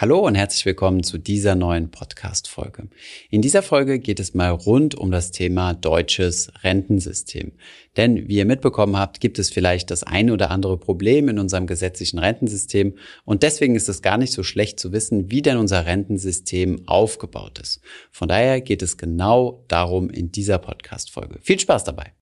Hallo und herzlich willkommen zu dieser neuen Podcast-Folge. In dieser Folge geht es mal rund um das Thema deutsches Rentensystem. Denn wie ihr mitbekommen habt, gibt es vielleicht das eine oder andere Problem in unserem gesetzlichen Rentensystem und deswegen ist es gar nicht so schlecht zu wissen, wie denn unser Rentensystem aufgebaut ist. Von daher geht es genau darum in dieser Podcast-Folge. Viel Spaß dabei!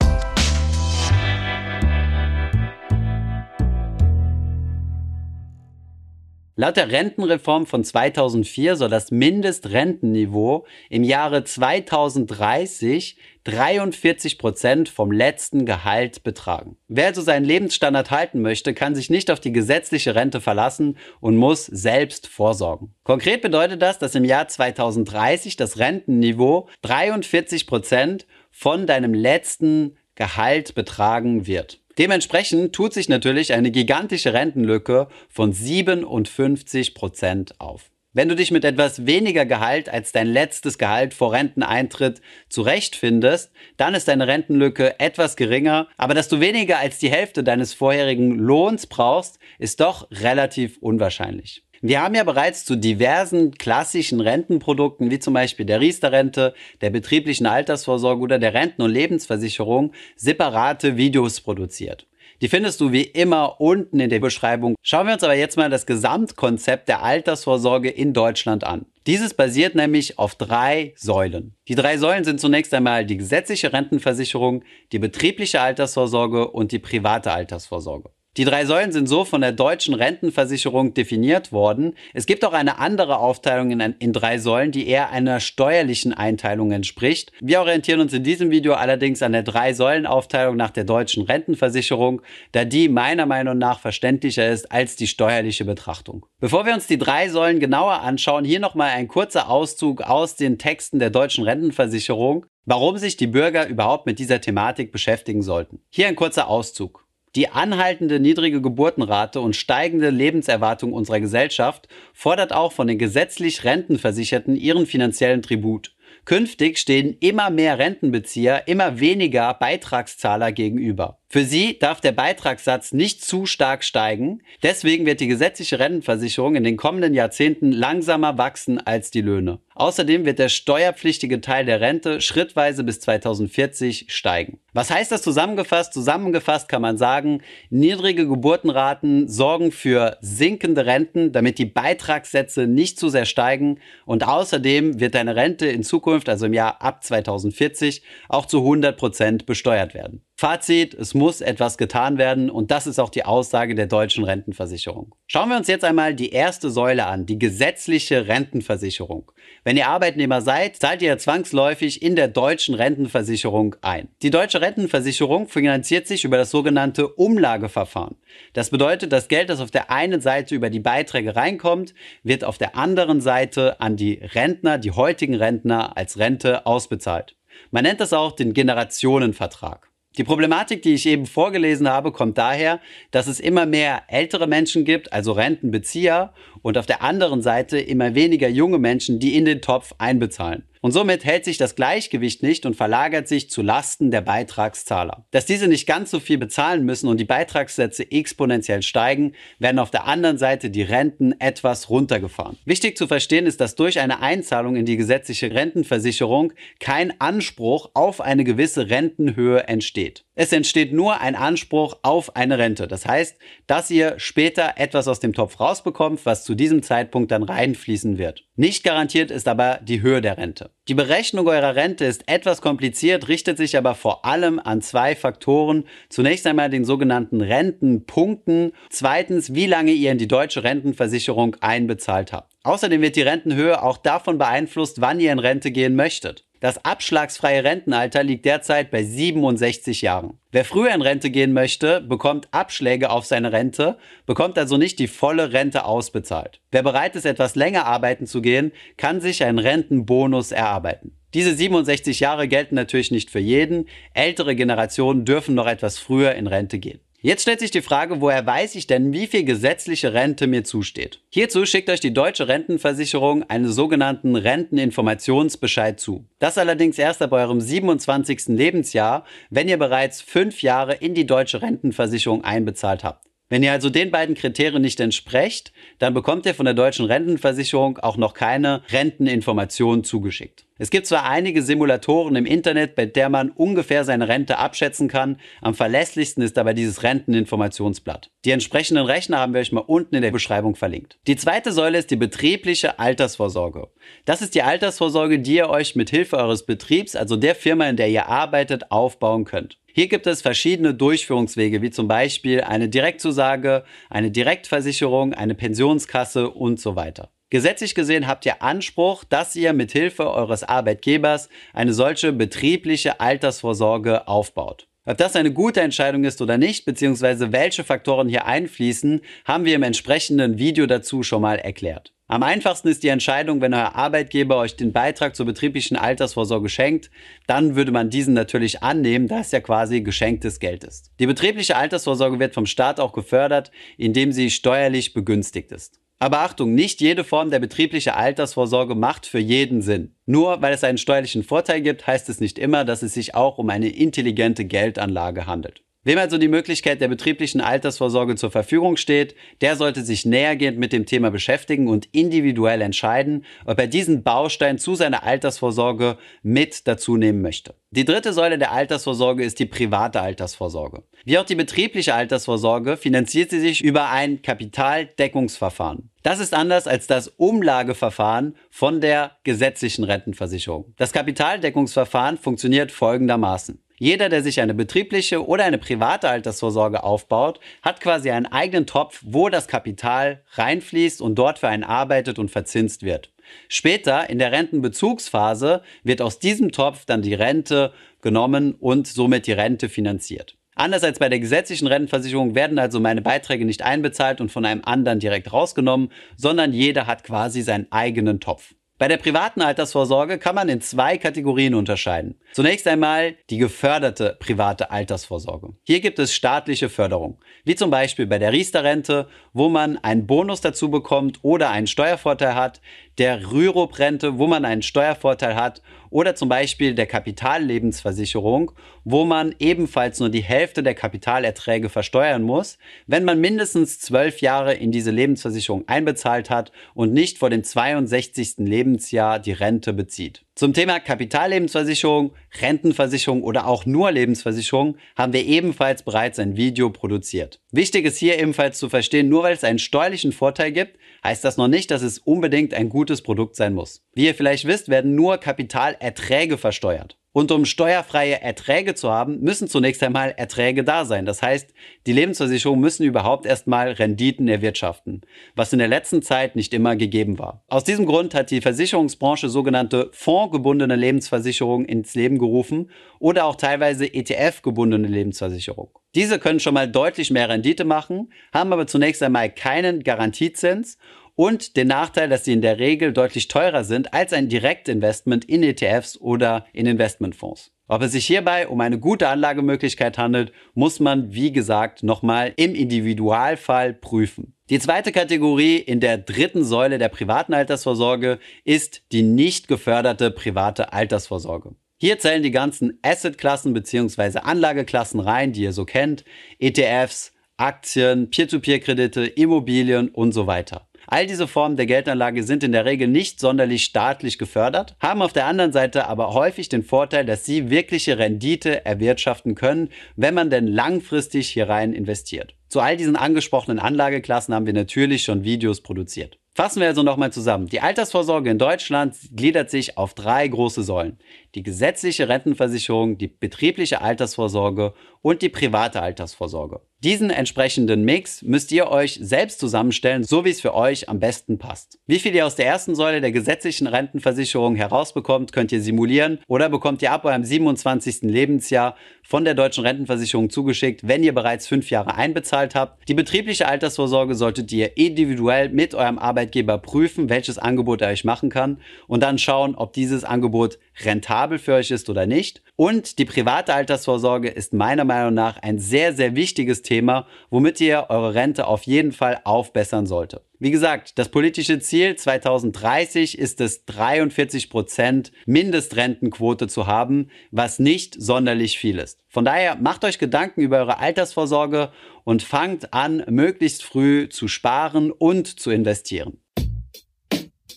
Laut der Rentenreform von 2004 soll das Mindestrentenniveau im Jahre 2030 43 Prozent vom letzten Gehalt betragen. Wer also seinen Lebensstandard halten möchte, kann sich nicht auf die gesetzliche Rente verlassen und muss selbst vorsorgen. Konkret bedeutet das, dass im Jahr 2030 das Rentenniveau 43 Prozent von deinem letzten Gehalt betragen wird. Dementsprechend tut sich natürlich eine gigantische Rentenlücke von 57 Prozent auf. Wenn du dich mit etwas weniger Gehalt als dein letztes Gehalt vor Renteneintritt zurechtfindest, dann ist deine Rentenlücke etwas geringer, aber dass du weniger als die Hälfte deines vorherigen Lohns brauchst, ist doch relativ unwahrscheinlich. Wir haben ja bereits zu diversen klassischen Rentenprodukten, wie zum Beispiel der Riester-Rente, der betrieblichen Altersvorsorge oder der Renten- und Lebensversicherung, separate Videos produziert. Die findest du wie immer unten in der Beschreibung. Schauen wir uns aber jetzt mal das Gesamtkonzept der Altersvorsorge in Deutschland an. Dieses basiert nämlich auf drei Säulen. Die drei Säulen sind zunächst einmal die gesetzliche Rentenversicherung, die betriebliche Altersvorsorge und die private Altersvorsorge. Die drei Säulen sind so von der deutschen Rentenversicherung definiert worden. Es gibt auch eine andere Aufteilung in, in, drei Säulen, die eher einer steuerlichen Einteilung entspricht. Wir orientieren uns in diesem Video allerdings an der drei Säulen Aufteilung nach der deutschen Rentenversicherung, da die meiner Meinung nach verständlicher ist als die steuerliche Betrachtung. Bevor wir uns die drei Säulen genauer anschauen, hier nochmal ein kurzer Auszug aus den Texten der deutschen Rentenversicherung, warum sich die Bürger überhaupt mit dieser Thematik beschäftigen sollten. Hier ein kurzer Auszug. Die anhaltende niedrige Geburtenrate und steigende Lebenserwartung unserer Gesellschaft fordert auch von den gesetzlich Rentenversicherten ihren finanziellen Tribut. Künftig stehen immer mehr Rentenbezieher immer weniger Beitragszahler gegenüber. Für sie darf der Beitragssatz nicht zu stark steigen. Deswegen wird die gesetzliche Rentenversicherung in den kommenden Jahrzehnten langsamer wachsen als die Löhne. Außerdem wird der steuerpflichtige Teil der Rente schrittweise bis 2040 steigen. Was heißt das zusammengefasst? Zusammengefasst kann man sagen, niedrige Geburtenraten sorgen für sinkende Renten, damit die Beitragssätze nicht zu sehr steigen. Und außerdem wird deine Rente in Zukunft, also im Jahr ab 2040, auch zu 100 Prozent besteuert werden. Fazit, es muss etwas getan werden und das ist auch die Aussage der deutschen Rentenversicherung. Schauen wir uns jetzt einmal die erste Säule an, die gesetzliche Rentenversicherung. Wenn ihr Arbeitnehmer seid, zahlt ihr zwangsläufig in der deutschen Rentenversicherung ein. Die deutsche Rentenversicherung finanziert sich über das sogenannte Umlageverfahren. Das bedeutet, das Geld, das auf der einen Seite über die Beiträge reinkommt, wird auf der anderen Seite an die Rentner, die heutigen Rentner als Rente ausbezahlt. Man nennt das auch den Generationenvertrag. Die Problematik, die ich eben vorgelesen habe, kommt daher, dass es immer mehr ältere Menschen gibt, also Rentenbezieher, und auf der anderen Seite immer weniger junge Menschen, die in den Topf einbezahlen. Und somit hält sich das Gleichgewicht nicht und verlagert sich zu Lasten der Beitragszahler. Dass diese nicht ganz so viel bezahlen müssen und die Beitragssätze exponentiell steigen, werden auf der anderen Seite die Renten etwas runtergefahren. Wichtig zu verstehen ist, dass durch eine Einzahlung in die gesetzliche Rentenversicherung kein Anspruch auf eine gewisse Rentenhöhe entsteht. Es entsteht nur ein Anspruch auf eine Rente. Das heißt, dass ihr später etwas aus dem Topf rausbekommt, was zu diesem Zeitpunkt dann reinfließen wird. Nicht garantiert ist aber die Höhe der Rente. Die Berechnung eurer Rente ist etwas kompliziert, richtet sich aber vor allem an zwei Faktoren. Zunächst einmal den sogenannten Rentenpunkten. Zweitens, wie lange ihr in die deutsche Rentenversicherung einbezahlt habt. Außerdem wird die Rentenhöhe auch davon beeinflusst, wann ihr in Rente gehen möchtet. Das abschlagsfreie Rentenalter liegt derzeit bei 67 Jahren. Wer früher in Rente gehen möchte, bekommt Abschläge auf seine Rente, bekommt also nicht die volle Rente ausbezahlt. Wer bereit ist, etwas länger arbeiten zu gehen, kann sich einen Rentenbonus erarbeiten. Diese 67 Jahre gelten natürlich nicht für jeden. Ältere Generationen dürfen noch etwas früher in Rente gehen. Jetzt stellt sich die Frage, woher weiß ich denn, wie viel gesetzliche Rente mir zusteht? Hierzu schickt euch die deutsche Rentenversicherung einen sogenannten Renteninformationsbescheid zu. Das allerdings erst ab eurem 27. Lebensjahr, wenn ihr bereits fünf Jahre in die deutsche Rentenversicherung einbezahlt habt. Wenn ihr also den beiden Kriterien nicht entsprecht, dann bekommt ihr von der deutschen Rentenversicherung auch noch keine Renteninformationen zugeschickt. Es gibt zwar einige Simulatoren im Internet, bei der man ungefähr seine Rente abschätzen kann. Am verlässlichsten ist dabei dieses Renteninformationsblatt. Die entsprechenden Rechner haben wir euch mal unten in der Beschreibung verlinkt. Die zweite Säule ist die betriebliche Altersvorsorge. Das ist die Altersvorsorge, die ihr euch mit Hilfe eures Betriebs, also der Firma, in der ihr arbeitet, aufbauen könnt. Hier gibt es verschiedene Durchführungswege, wie zum Beispiel eine Direktzusage, eine Direktversicherung, eine Pensionskasse und so weiter. Gesetzlich gesehen habt ihr Anspruch, dass ihr mit Hilfe eures Arbeitgebers eine solche betriebliche Altersvorsorge aufbaut. Ob das eine gute Entscheidung ist oder nicht, beziehungsweise welche Faktoren hier einfließen, haben wir im entsprechenden Video dazu schon mal erklärt. Am einfachsten ist die Entscheidung, wenn euer Arbeitgeber euch den Beitrag zur betrieblichen Altersvorsorge schenkt, dann würde man diesen natürlich annehmen, da es ja quasi geschenktes Geld ist. Die betriebliche Altersvorsorge wird vom Staat auch gefördert, indem sie steuerlich begünstigt ist. Aber Achtung, nicht jede Form der betrieblichen Altersvorsorge macht für jeden Sinn. Nur weil es einen steuerlichen Vorteil gibt, heißt es nicht immer, dass es sich auch um eine intelligente Geldanlage handelt. Wem also die Möglichkeit der betrieblichen Altersvorsorge zur Verfügung steht, der sollte sich nähergehend mit dem Thema beschäftigen und individuell entscheiden, ob er diesen Baustein zu seiner Altersvorsorge mit dazu nehmen möchte. Die dritte Säule der Altersvorsorge ist die private Altersvorsorge. Wie auch die betriebliche Altersvorsorge finanziert sie sich über ein Kapitaldeckungsverfahren. Das ist anders als das Umlageverfahren von der gesetzlichen Rentenversicherung. Das Kapitaldeckungsverfahren funktioniert folgendermaßen. Jeder, der sich eine betriebliche oder eine private Altersvorsorge aufbaut, hat quasi einen eigenen Topf, wo das Kapital reinfließt und dort für einen arbeitet und verzinst wird. Später in der Rentenbezugsphase wird aus diesem Topf dann die Rente genommen und somit die Rente finanziert. Anders als bei der gesetzlichen Rentenversicherung werden also meine Beiträge nicht einbezahlt und von einem anderen direkt rausgenommen, sondern jeder hat quasi seinen eigenen Topf. Bei der privaten Altersvorsorge kann man in zwei Kategorien unterscheiden. Zunächst einmal die geförderte private Altersvorsorge. Hier gibt es staatliche Förderung, wie zum Beispiel bei der Riester-Rente, wo man einen Bonus dazu bekommt oder einen Steuervorteil hat, der Rürup-Rente, wo man einen Steuervorteil hat oder zum Beispiel der Kapitallebensversicherung, wo man ebenfalls nur die Hälfte der Kapitalerträge versteuern muss, wenn man mindestens zwölf Jahre in diese Lebensversicherung einbezahlt hat und nicht vor dem 62. Lebensjahr die Rente bezieht. Zum Thema Kapitallebensversicherung, Rentenversicherung oder auch nur Lebensversicherung haben wir ebenfalls bereits ein Video produziert. Wichtig ist hier ebenfalls zu verstehen, nur weil es einen steuerlichen Vorteil gibt, heißt das noch nicht, dass es unbedingt ein gutes Produkt sein muss. Wie ihr vielleicht wisst, werden nur Kapitalerträge versteuert. Und um steuerfreie Erträge zu haben, müssen zunächst einmal Erträge da sein. Das heißt, die Lebensversicherungen müssen überhaupt erstmal Renditen erwirtschaften, was in der letzten Zeit nicht immer gegeben war. Aus diesem Grund hat die Versicherungsbranche sogenannte fondgebundene Lebensversicherungen ins Leben gerufen oder auch teilweise ETF-gebundene Lebensversicherung. Diese können schon mal deutlich mehr Rendite machen, haben aber zunächst einmal keinen Garantiezins und den Nachteil, dass sie in der Regel deutlich teurer sind als ein Direktinvestment in ETFs oder in Investmentfonds. Ob es sich hierbei um eine gute Anlagemöglichkeit handelt, muss man, wie gesagt, nochmal im Individualfall prüfen. Die zweite Kategorie in der dritten Säule der privaten Altersvorsorge ist die nicht geförderte private Altersvorsorge. Hier zählen die ganzen Assetklassen bzw. Anlageklassen rein, die ihr so kennt, ETFs, Aktien, Peer-to-Peer-Kredite, Immobilien und so weiter. All diese Formen der Geldanlage sind in der Regel nicht sonderlich staatlich gefördert, haben auf der anderen Seite aber häufig den Vorteil, dass sie wirkliche Rendite erwirtschaften können, wenn man denn langfristig hier rein investiert. Zu all diesen angesprochenen Anlageklassen haben wir natürlich schon Videos produziert. Fassen wir also nochmal zusammen. Die Altersvorsorge in Deutschland gliedert sich auf drei große Säulen. Die gesetzliche Rentenversicherung, die betriebliche Altersvorsorge und die private Altersvorsorge. Diesen entsprechenden Mix müsst ihr euch selbst zusammenstellen, so wie es für euch am besten passt. Wie viel ihr aus der ersten Säule der gesetzlichen Rentenversicherung herausbekommt, könnt ihr simulieren oder bekommt ihr ab eurem 27. Lebensjahr von der deutschen Rentenversicherung zugeschickt, wenn ihr bereits fünf Jahre einbezahlt habt. Die betriebliche Altersvorsorge solltet ihr individuell mit eurem Arbeitgeber prüfen, welches Angebot er euch machen kann und dann schauen, ob dieses Angebot rentabel rentabel für euch ist oder nicht. Und die private Altersvorsorge ist meiner Meinung nach ein sehr, sehr wichtiges Thema, womit ihr eure Rente auf jeden Fall aufbessern sollte. Wie gesagt, das politische Ziel 2030 ist es, 43% Mindestrentenquote zu haben, was nicht sonderlich viel ist. Von daher macht euch Gedanken über eure Altersvorsorge und fangt an, möglichst früh zu sparen und zu investieren.